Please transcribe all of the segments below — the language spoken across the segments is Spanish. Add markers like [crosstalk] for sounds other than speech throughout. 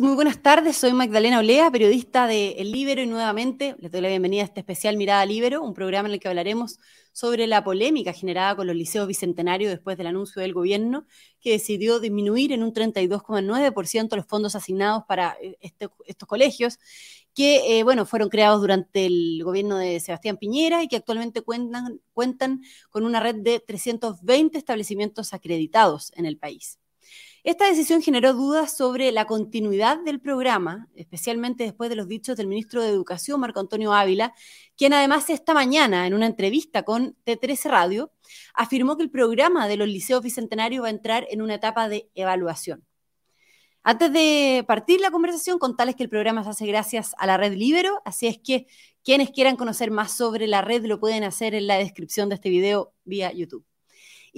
muy buenas tardes. Soy Magdalena Olea, periodista de El Libero y nuevamente les doy la bienvenida a este especial Mirada Libero, un programa en el que hablaremos sobre la polémica generada con los liceos bicentenarios después del anuncio del gobierno que decidió disminuir en un 32,9% los fondos asignados para eh, este, estos colegios que, eh, bueno, fueron creados durante el gobierno de Sebastián Piñera y que actualmente cuentan, cuentan con una red de 320 establecimientos acreditados en el país. Esta decisión generó dudas sobre la continuidad del programa, especialmente después de los dichos del ministro de Educación, Marco Antonio Ávila, quien además esta mañana, en una entrevista con T13 Radio, afirmó que el programa de los liceos bicentenarios va a entrar en una etapa de evaluación. Antes de partir la conversación, contarles que el programa se hace gracias a la red Libero, así es que quienes quieran conocer más sobre la red lo pueden hacer en la descripción de este video vía YouTube.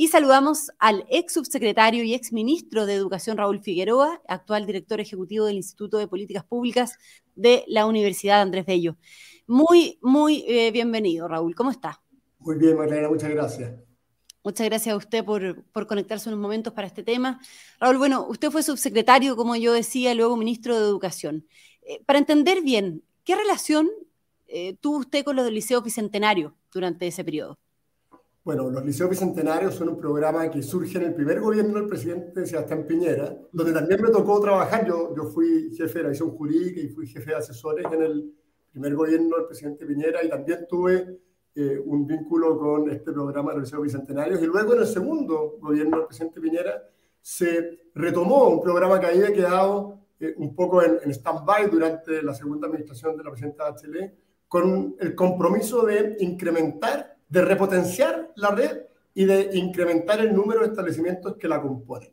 Y saludamos al ex subsecretario y ex ministro de Educación Raúl Figueroa, actual director ejecutivo del Instituto de Políticas Públicas de la Universidad Andrés Bello. Muy, muy eh, bienvenido, Raúl. ¿Cómo está? Muy bien, Marlena, muchas gracias. Muchas gracias a usted por, por, conectarse unos momentos para este tema. Raúl, bueno, usted fue subsecretario, como yo decía, luego ministro de Educación. Eh, para entender bien, ¿qué relación eh, tuvo usted con los liceos bicentenarios durante ese periodo? Bueno, los liceos bicentenarios son un programa que surge en el primer gobierno del presidente Sebastián Piñera, donde también me tocó trabajar. Yo, yo fui jefe de la visión jurídica y fui jefe de asesores en el primer gobierno del presidente Piñera y también tuve eh, un vínculo con este programa de los liceos bicentenarios. Y luego en el segundo gobierno del presidente Piñera se retomó un programa que había quedado eh, un poco en, en stand-by durante la segunda administración de la presidenta Bachelet, con el compromiso de incrementar de repotenciar la red y de incrementar el número de establecimientos que la componen.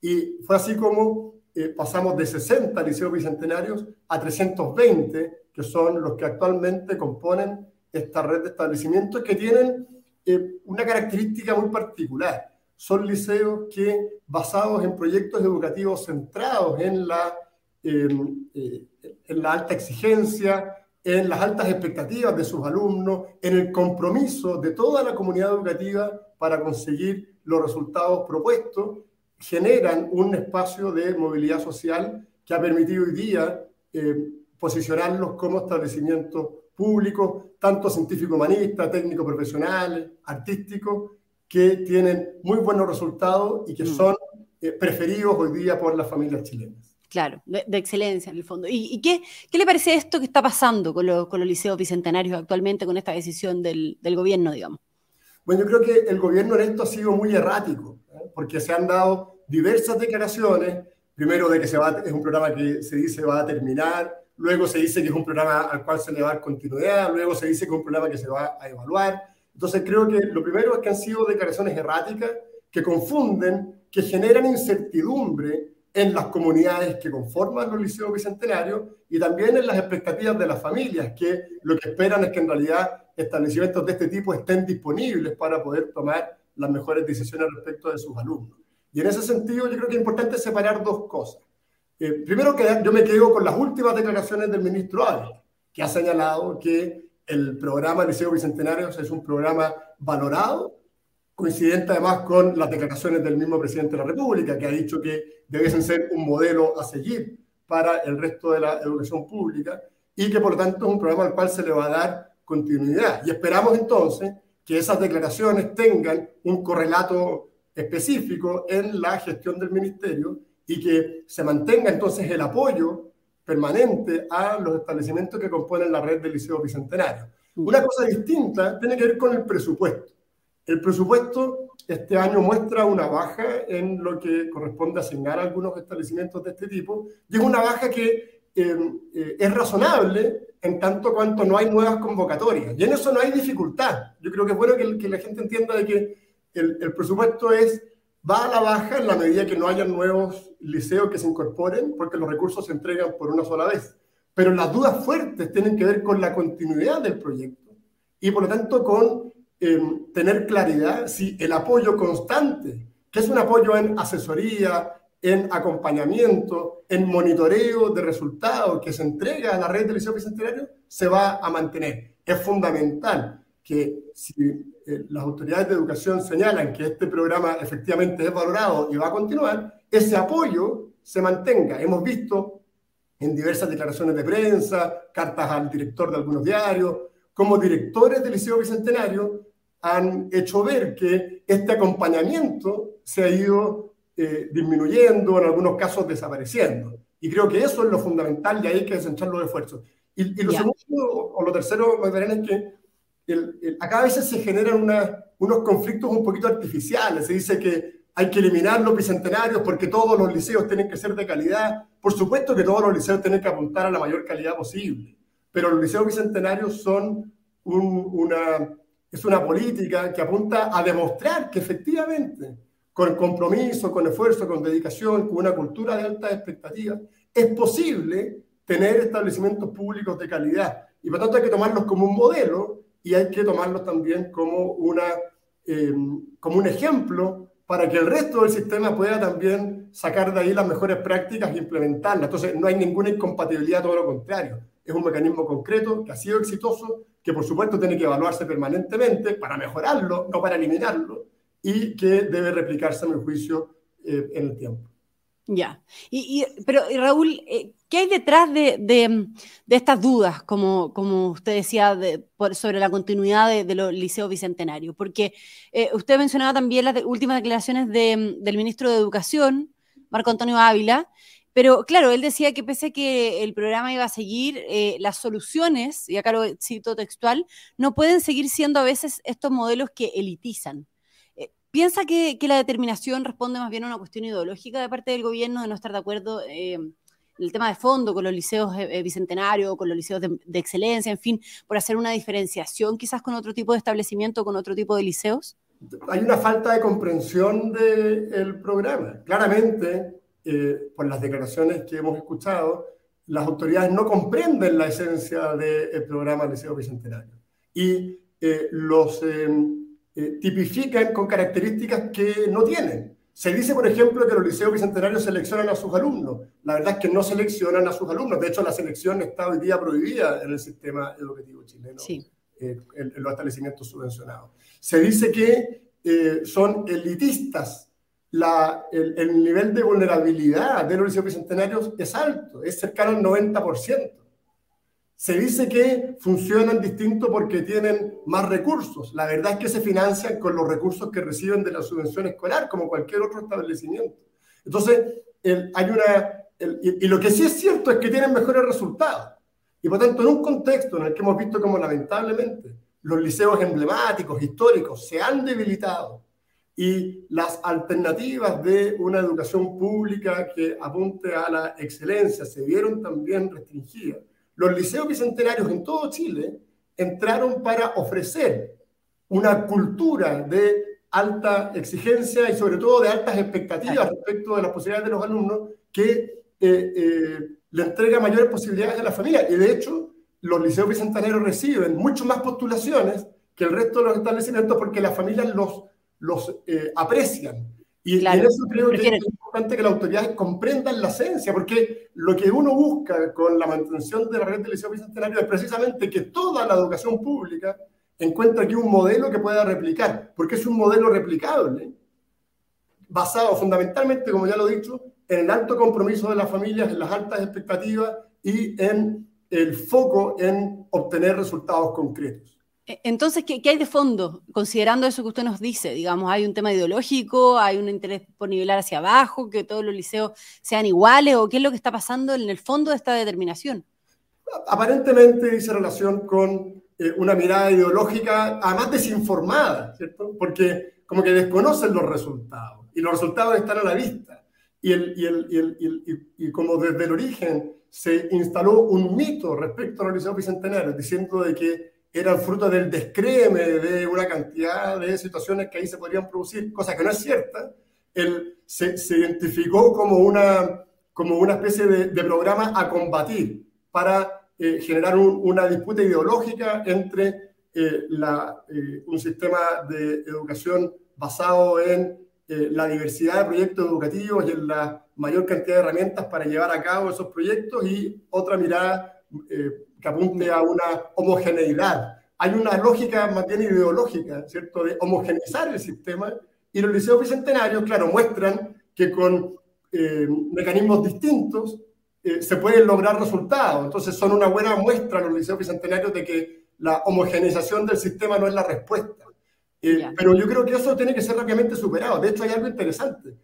Y fue así como eh, pasamos de 60 liceos bicentenarios a 320, que son los que actualmente componen esta red de establecimientos que tienen eh, una característica muy particular. Son liceos que, basados en proyectos educativos centrados en la, eh, en la alta exigencia, en las altas expectativas de sus alumnos, en el compromiso de toda la comunidad educativa para conseguir los resultados propuestos, generan un espacio de movilidad social que ha permitido hoy día eh, posicionarlos como establecimientos públicos, tanto científico-humanistas, técnico-profesionales, artísticos, que tienen muy buenos resultados y que mm. son eh, preferidos hoy día por las familias chilenas. Claro, de, excelencia en el fondo. ¿Y, qué, le parece esto que está pasando con, los liceos bicentenarios actualmente, con esta decisión del, gobierno, digamos? Bueno, yo creo que el gobierno en esto ha sido muy errático, ¿eh? porque se han dado diversas declaraciones, primero de que se va, es un programa que se dice va a terminar, luego se dice que es un programa al cual se le va a dar continuidad, luego se dice que es un programa que se va a evaluar. Entonces creo que lo primero es que han sido declaraciones erráticas que confunden, que generan incertidumbre en las comunidades que conforman los liceos bicentenarios y también en las expectativas de las familias, que lo que esperan es que en realidad establecimientos de este tipo estén disponibles para poder tomar las mejores decisiones respecto de sus alumnos. Y en ese sentido yo creo que es importante separar dos cosas. Eh, primero que yo me quedo con las últimas declaraciones del ministro Ávila, que ha señalado que el programa Liceo Bicentenarios es un programa valorado coincidente además con las declaraciones del mismo presidente de la República, que ha dicho que debiesen ser un modelo a seguir para el resto de la educación pública y que por lo tanto es un programa al cual se le va a dar continuidad. Y esperamos entonces que esas declaraciones tengan un correlato específico en la gestión del ministerio y que se mantenga entonces el apoyo permanente a los establecimientos que componen la red del Liceo Bicentenario. Una cosa distinta tiene que ver con el presupuesto. El presupuesto este año muestra una baja en lo que corresponde asignar algunos establecimientos de este tipo, y es una baja que em, eh, es razonable en tanto cuanto no hay nuevas convocatorias. Y en eso no hay dificultad. Yo creo que es bueno que, la gente entienda de que el, el, presupuesto es, va a la baja en la medida que no haya nuevos liceos que se incorporen, porque los recursos se entregan por una sola vez. Pero las dudas fuertes tienen que ver con la continuidad del proyecto y por lo tanto con tener claridad si el apoyo constante, que es un apoyo en asesoría, en acompañamiento, en monitoreo de resultados que se entrega a la red del Liceo Bicentenario, se va a mantener. Es fundamental que si eh, las autoridades de educación señalan que este programa efectivamente es valorado y va a continuar, ese apoyo se mantenga. Hemos visto en diversas declaraciones de prensa, cartas al director de algunos diarios, como directores del Liceo Bicentenario, han hecho ver que este acompañamiento se ha ido eh, disminuyendo, en algunos casos desapareciendo. Y creo que eso es lo fundamental y ahí hay que centrar los esfuerzos. Y, lo segundo, o lo tercero, Magdalena, es que el, acá a veces se generan unos conflictos un poquito artificiales. Se dice que hay que eliminar los bicentenarios porque todos los liceos tienen que ser de calidad. Por supuesto que todos los liceos tienen que apuntar a la mayor calidad posible, pero los liceos bicentenarios son una, es una política que apunta a demostrar que efectivamente, con compromiso, con esfuerzo, con dedicación, con una cultura de altas expectativas, es posible tener establecimientos públicos de calidad. Y por tanto hay que tomarlos como un modelo y hay que tomarlos también como, una, eh, como un ejemplo para que el resto del sistema pueda también sacar de ahí las mejores prácticas e implementarlas. Entonces no hay ninguna incompatibilidad, todo lo contrario. Es un mecanismo concreto que ha sido exitoso, que por supuesto tiene que evaluarse permanentemente para mejorarlo, no para eliminarlo, y que debe replicarse, a mi juicio, eh, en el tiempo. Ya. Y, pero, Raúl, eh, ¿qué hay detrás de, estas dudas, como, como usted decía, sobre la continuidad de, los liceos bicentenarios? Porque eh, usted mencionaba también las últimas declaraciones del ministro de Educación, Marco Antonio Ávila, pero claro, él decía que pese a que el programa iba a seguir, eh, las soluciones, y acá lo cito textual, no pueden seguir siendo a veces estos modelos que elitizan. ¿Piensa que, la determinación responde más bien a una cuestión ideológica de parte del gobierno de no estar de acuerdo eh, en el tema de fondo con los liceos eh, eh, bicentenarios, con los liceos de, excelencia, en fin, por hacer una diferenciación quizás con otro tipo de establecimiento, con otro tipo de liceos? Hay una falta de comprensión del programa. Claramente, por las declaraciones que hemos escuchado, las autoridades no comprenden la esencia del programa Liceo Bicentenario. Y los eh, tipifican con características que no tienen. Se dice, por ejemplo, que los liceos bicentenarios seleccionan a sus alumnos. La verdad es que no seleccionan a sus alumnos. De hecho, la selección está hoy día prohibida en el sistema educativo chileno, eh, en, los establecimientos subvencionados. Se dice que eh, son elitistas. La, el, el, nivel de vulnerabilidad de los liceos bicentenarios es alto, es cercano al 90%. Se dice que funcionan distinto porque tienen más recursos. La verdad es que se financian con los recursos que reciben de la subvención escolar, como cualquier otro establecimiento. Entonces, hay una... y, lo que sí es cierto es que tienen mejores resultados. Y por tanto, en un contexto en el que hemos visto como lamentablemente los liceos emblemáticos, históricos, se han debilitado y las alternativas de una educación pública que apunte a la excelencia se vieron también restringidas, los liceos bicentenarios en todo Chile entraron para ofrecer una cultura de alta exigencia y sobre todo de altas expectativas respecto de las posibilidades de los alumnos que eh, eh, le entrega mayores posibilidades a la familia. Y de hecho, los liceos bicentenarios reciben mucho más postulaciones que el resto de los establecimientos porque las familias los, los eh, aprecian. Y, en eso creo que es importante que las autoridades comprendan la esencia, porque lo que uno busca con la mantención de la red del Liceo Bicentenario es precisamente que toda la educación pública encuentre aquí un modelo que pueda replicar, porque es un modelo replicable, basado fundamentalmente, como ya lo he dicho, en el alto compromiso de las familias, en las altas expectativas y en el foco en obtener resultados concretos. E, entonces, ¿qué, hay de fondo? Considerando eso que usted nos dice, digamos, hay un tema ideológico, hay un interés por nivelar hacia abajo, que todos los liceos sean iguales, o qué es lo que está pasando en el fondo de esta determinación? Aparentemente dice relación con eh, una mirada ideológica, además desinformada, ¿cierto? Porque como que desconocen los resultados, y los resultados están a la vista. Y, y, como desde el origen se instaló un mito respecto a los liceos bicentenarios, diciendo de que eran fruto del descreme de una cantidad de situaciones que ahí se podrían producir, cosa que no es cierta, él se, se identificó como una, como una especie de, de programa a combatir para eh, generar una disputa ideológica entre eh, la, eh, un sistema de educación basado en la diversidad de proyectos educativos y en la mayor cantidad de herramientas para llevar a cabo esos proyectos y otra mirada que apunte a una homogeneidad. Hay una lógica más bien ideológica, ¿cierto?, de homogeneizar el sistema y los liceos bicentenarios, claro, muestran que con eh, mecanismos distintos eh, se pueden lograr resultados. Entonces son una buena muestra los liceos bicentenarios de que la homogeneización del sistema no es la respuesta. Eh, pero yo creo que eso tiene que ser rápidamente superado. De hecho, hay algo interesante.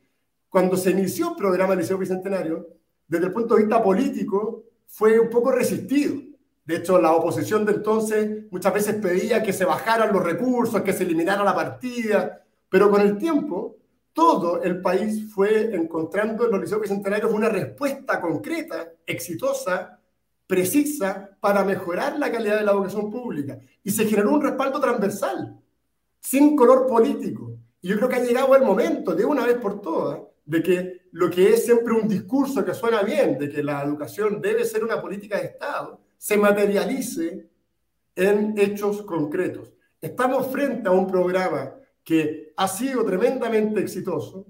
Cuando se inició el programa del Liceo Bicentenario, desde el punto de vista político, fue un poco resistido. De hecho, la oposición de entonces muchas veces pedía que se bajaran los recursos, que se eliminara la partida, pero con el tiempo todo el país fue encontrando en los liceos bicentenarios una respuesta concreta, exitosa, precisa, para mejorar la calidad de la educación pública. Y se generó un respaldo transversal, sin color político. Y yo creo que ha llegado el momento, de una vez por todas, de que lo que es siempre un discurso que suena bien, de que la educación debe ser una política de Estado, se materialice en hechos concretos. Estamos frente a un programa que ha sido tremendamente exitoso,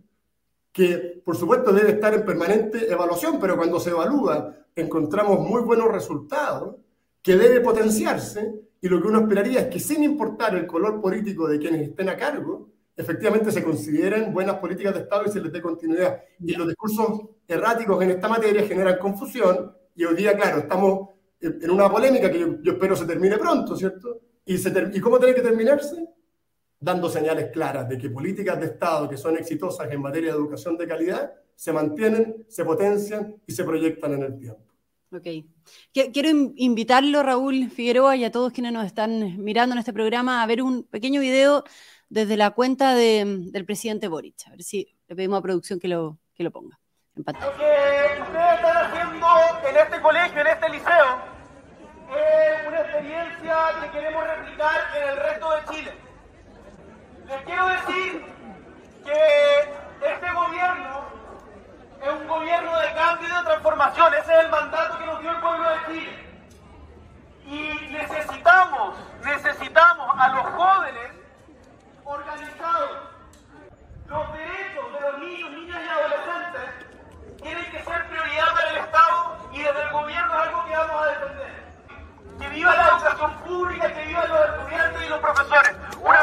que por supuesto debe estar en permanente evaluación, pero cuando se evalúa encontramos muy buenos resultados, que debe potenciarse y lo que uno esperaría es que sin importar el color político de quienes estén a cargo, efectivamente se consideren buenas políticas de Estado y se les dé continuidad. Y los discursos erráticos en esta materia generan confusión y hoy día, claro, estamos en una polémica que yo, espero se termine pronto, ¿cierto? ¿Y, se ¿Y cómo tiene que terminarse? dando señales claras de que políticas de Estado que son exitosas en materia de educación de calidad se mantienen, se potencian y se proyectan en el tiempo. Ok. Quiero invitarlo, Raúl Figueroa, y a todos quienes nos están mirando en este programa a ver un pequeño video desde la cuenta del presidente Boric. A ver si le pedimos a producción que lo, que lo ponga en pantalla. Lo que ustedes están haciendo en este colegio, en este liceo, es una experiencia que queremos replicar en el resto de Chile. Les quiero decir que este gobierno es un gobierno de cambio y de transformación. Ese es el mandato que nos dio el pueblo de Chile. Y necesitamos, necesitamos a los jóvenes organizados. Los derechos de los niños, niñas y adolescentes tienen que ser prioridad para el Estado y desde el gobierno es algo que vamos a defender. Que viva la educación pública, que vivan los estudiantes y los profesores. Una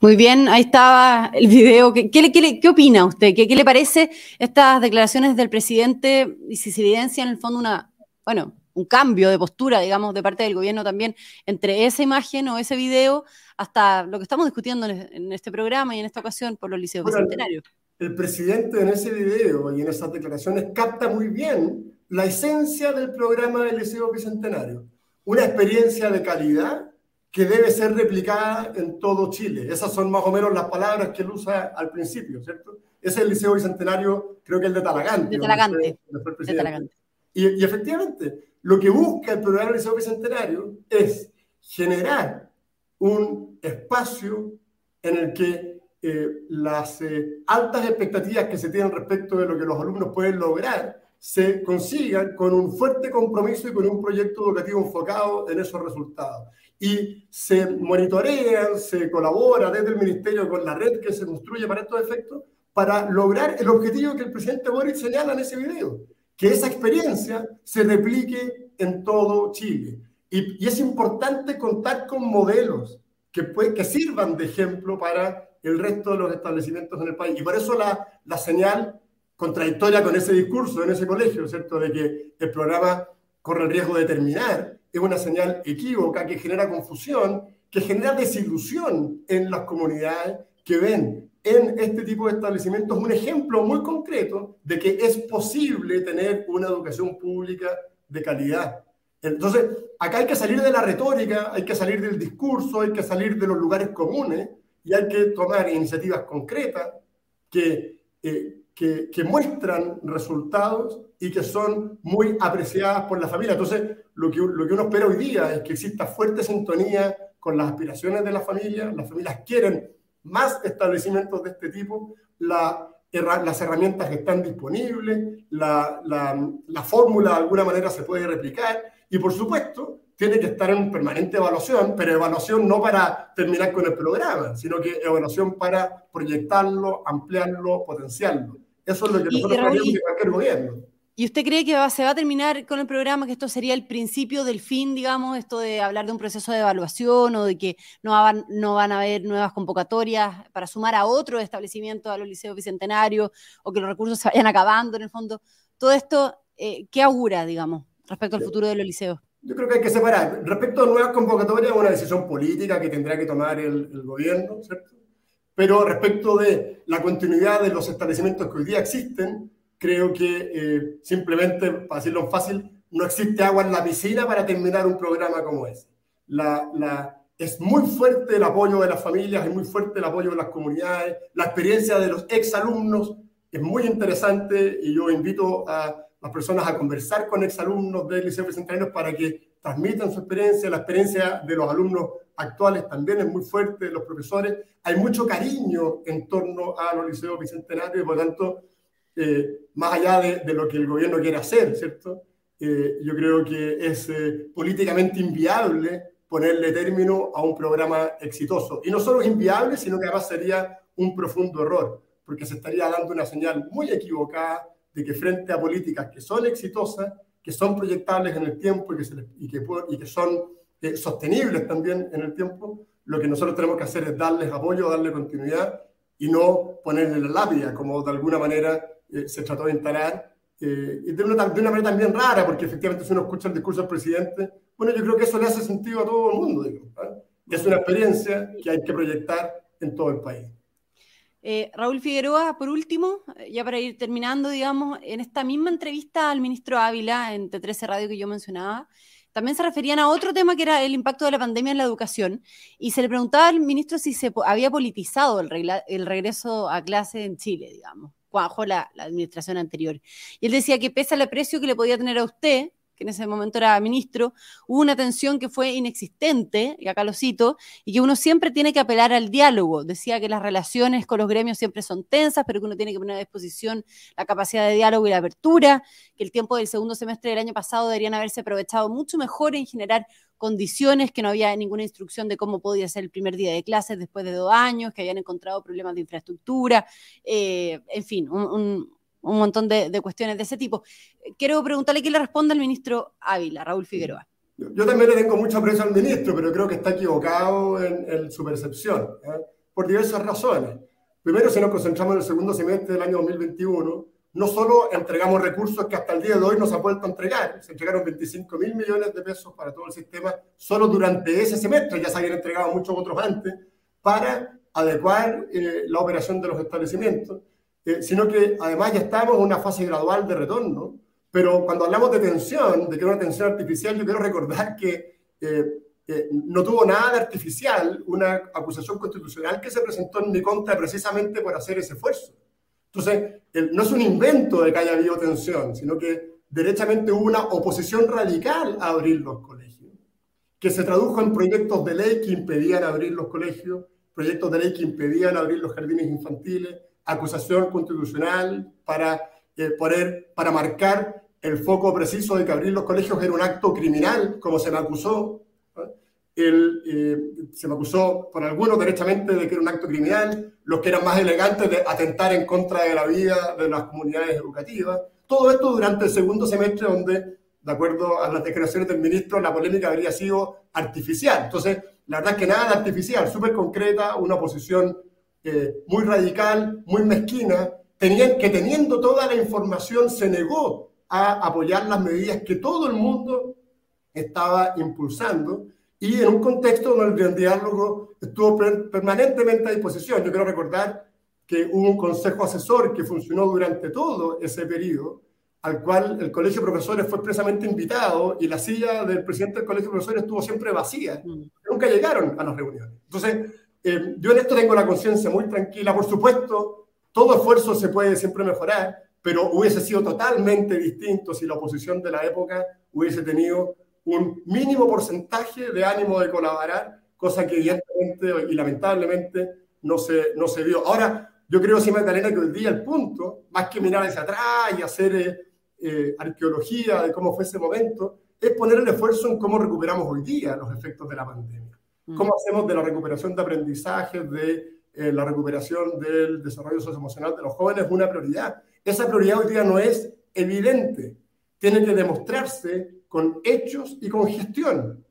Muy bien, ahí estaba el video. ¿Qué, qué, opina usted? ¿Qué, ¿Qué, le parece estas declaraciones del presidente y si se evidencia en el fondo una, bueno, un cambio de postura, digamos, de parte del gobierno también entre esa imagen o ese video hasta lo que estamos discutiendo en, este programa y en esta ocasión por los liceos bicentenarios? El presidente en ese video y en esas declaraciones capta muy bien la esencia del programa del Liceo Bicentenario. Una experiencia de calidad que debe ser replicada en todo Chile. Esas son más o menos las palabras que él usa al principio, ¿cierto? Ese es el Liceo Bicentenario, creo que el de Talagante. De Talagante. de Talagante. Y, y, efectivamente, lo que busca el programa del Liceo Bicentenario es generar un espacio en el que eh, las eh, altas expectativas que se tienen respecto de lo que los alumnos pueden lograr se consigan con un fuerte compromiso y con un proyecto educativo enfocado en esos resultados y se monitorean, se colabora desde el ministerio con la red que se construye para estos efectos para lograr el objetivo que el presidente Boric señala en ese video, que esa experiencia se replique en todo Chile. Y, y es importante contar con modelos que, puede, que sirvan de ejemplo para el resto de los establecimientos en el país. Y por eso la, la señal contradictoria con ese discurso en ese colegio, ¿cierto? De que el programa corre el riesgo de terminar es una señal equívoca que genera confusión, que genera desilusión en las comunidades que ven en este tipo de establecimientos un ejemplo muy concreto de que es posible tener una educación pública de calidad. Entonces, acá hay que salir de la retórica, hay que salir del discurso, hay que salir de los lugares comunes y hay que tomar iniciativas concretas que, eh, que, que muestran resultados y que son muy apreciadas por la familia. Entonces, lo que, lo que uno espera hoy día es que exista fuerte sintonía con las aspiraciones de la familia. Las familias quieren más establecimientos de este tipo. La, las herramientas están disponibles, la, la, la, fórmula de alguna manera se puede replicar y por supuesto tiene que estar en permanente evaluación, pero evaluación no para terminar con el programa, sino que evaluación para proyectarlo, ampliarlo, potenciarlo. Eso es lo que nosotros queremos de cualquier gobierno. ¿Y usted cree que se va a terminar con el programa, que esto sería el principio del fin, digamos, esto de hablar de un proceso de evaluación o de que no van, no van a haber nuevas convocatorias para sumar a otro establecimiento a los liceos bicentenarios o que los recursos se vayan acabando en el fondo? Todo esto, eh, ¿qué augura, digamos, respecto al futuro de los liceos? Yo creo que hay que separar. Respecto a nuevas convocatorias, una decisión política que tendrá que tomar el, el gobierno, ¿cierto? Pero respecto de la continuidad de los establecimientos que hoy día existen, creo que eh, simplemente, para decirlo fácil, no existe agua en la piscina para terminar un programa como ese. La, la, es muy fuerte el apoyo de las familias, es muy fuerte el apoyo de las comunidades, la experiencia de los exalumnos es muy interesante y yo invito a las personas a conversar con exalumnos del Liceo Bicentenario para que transmitan su experiencia, la experiencia de los alumnos actuales también es muy fuerte, los profesores, hay mucho cariño en torno a los liceos bicentenarios y por tanto eh, más allá de, lo que el gobierno quiere hacer, ¿cierto? Eh, yo creo que es eh, políticamente inviable ponerle término a un programa exitoso. Y no solo es inviable, sino que además sería un profundo error, porque se estaría dando una señal muy equivocada de que frente a políticas que son exitosas, que son proyectables en el tiempo y que, y que, y que son sostenibles también en el tiempo, lo que nosotros tenemos que hacer es darles apoyo, darle continuidad y no ponerle la lápida, como de alguna manera eh, se trató de instalar, eh, y de una, de una, manera también rara, porque efectivamente si uno escucha el discurso del presidente, bueno, yo creo que eso le hace sentido a todo el mundo, digo, y es una experiencia que hay que proyectar en todo el país. Eh, Raúl Figueroa, por último, ya para ir terminando, digamos, en esta misma entrevista al ministro Ávila en T13 Radio que yo mencionaba, también se referían a otro tema que era el impacto de la pandemia en la educación y se le preguntaba al ministro si se había politizado el, regreso a clase en Chile, digamos bajo la, administración anterior. Y él decía que pese al aprecio que le podía tener a usted, que en ese momento era ministro, hubo una tensión que fue inexistente, y acá lo cito, y que uno siempre tiene que apelar al diálogo. Decía que las relaciones con los gremios siempre son tensas, pero que uno tiene que poner a disposición la capacidad de diálogo y la apertura, que el tiempo del segundo semestre del año pasado deberían haberse aprovechado mucho mejor en generar condiciones, que no había ninguna instrucción de cómo podía ser el primer día de clases después de dos años, que habían encontrado problemas de infraestructura, eh, en fin, un, montón de, cuestiones de ese tipo. Quiero preguntarle qué le responde al ministro Ávila, Raúl Figueroa. Yo también le tengo mucho aprecio al ministro, pero creo que está equivocado en, su percepción, ¿eh? por diversas razones. Primero, si nos concentramos en el segundo semestre del año 2021, no solo entregamos recursos que hasta el día de hoy nos ha vuelto a entregar, se entregaron 25 mil millones de pesos para todo el sistema solo durante ese semestre, ya se habían entregado muchos otros antes, para adecuar eh, la operación de los establecimientos, eh, sino que además ya estamos en una fase gradual de retorno, pero cuando hablamos de tensión, de que era una tensión artificial, yo quiero recordar que eh, no tuvo nada de artificial una acusación constitucional que se presentó en mi contra precisamente por hacer ese esfuerzo. Entonces, no es un invento de que haya habido tensión, sino que derechamente hubo una oposición radical a abrir los colegios, que se tradujo en proyectos de ley que impedían abrir los colegios, proyectos de ley que impedían abrir los jardines infantiles, acusación constitucional para, eh, poder, para marcar el foco preciso de que abrir los colegios era un acto criminal, como se me acusó él, eh, se me acusó por algunos derechamente de que era un acto criminal, los que eran más elegantes de atentar en contra de la vida de las comunidades educativas. Todo esto durante el segundo semestre donde, de acuerdo a las declaraciones del ministro, la polémica habría sido artificial. Entonces, la verdad es que nada de artificial, súper concreta, una posición eh, muy radical, muy mezquina, tenían, que teniendo toda la información se negó a apoyar las medidas que todo el mundo estaba impulsando y en un contexto donde el diálogo estuvo permanentemente a disposición. Yo quiero recordar que hubo un consejo asesor que funcionó durante todo ese periodo, al cual el Colegio de Profesores fue expresamente invitado y la silla del presidente del Colegio de Profesores estuvo siempre vacía. Mm. Nunca llegaron a las reuniones. Entonces, eh, yo en esto tengo la conciencia muy tranquila. Por supuesto, todo esfuerzo se puede siempre mejorar, pero hubiese sido totalmente distinto si la oposición de la época hubiese tenido un mínimo porcentaje de ánimo de colaborar, cosa que evidentemente y lamentablemente no se, no se vio. Ahora, yo creo, sí, Magdalena, que hoy día el punto, más que mirar hacia atrás y hacer eh, eh, arqueología de cómo fue ese momento, es poner el esfuerzo en cómo recuperamos hoy día los efectos de la pandemia. Cómo hacemos de la recuperación de aprendizaje, de eh, la recuperación del desarrollo socioemocional de los jóvenes una prioridad. Esa prioridad hoy día no es evidente, tiene que demostrarse con hechos y con gestión.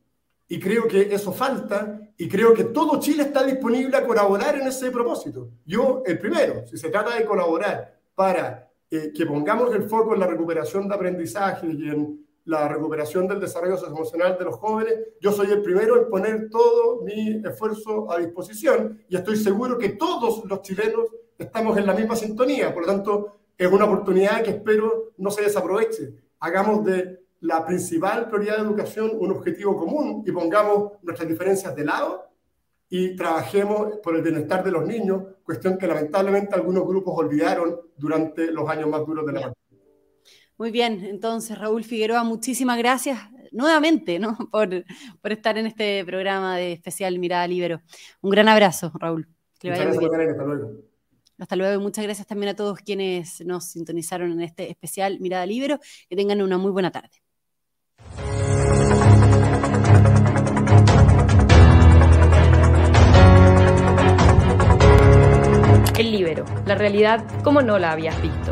Y creo que eso falta y creo que todo Chile está disponible a colaborar en ese propósito. Yo, el primero, si se trata de colaborar para eh, que pongamos el foco en la recuperación de aprendizaje y en la recuperación del desarrollo socioemocional de los jóvenes, yo soy el primero en poner todo mi esfuerzo a disposición y estoy seguro que todos los chilenos estamos en la misma sintonía. Por lo tanto, es una oportunidad que espero no se desaproveche. Hagamos de la principal prioridad de educación un objetivo común y pongamos nuestras diferencias de lado y trabajemos por el bienestar de los niños, cuestión que lamentablemente algunos grupos olvidaron durante los años más duros de la pandemia. Muy bien, entonces Raúl Figueroa, muchísimas gracias nuevamente ¿no? [laughs] por, por estar en este programa de especial Mirada Libero. Un gran abrazo, Raúl. muchas gracias, hasta luego. Hasta luego y muchas gracias también a todos quienes nos sintonizaron en este especial Mirada Libero. Que tengan una muy buena tarde. El libero, la realidad como no la habías visto.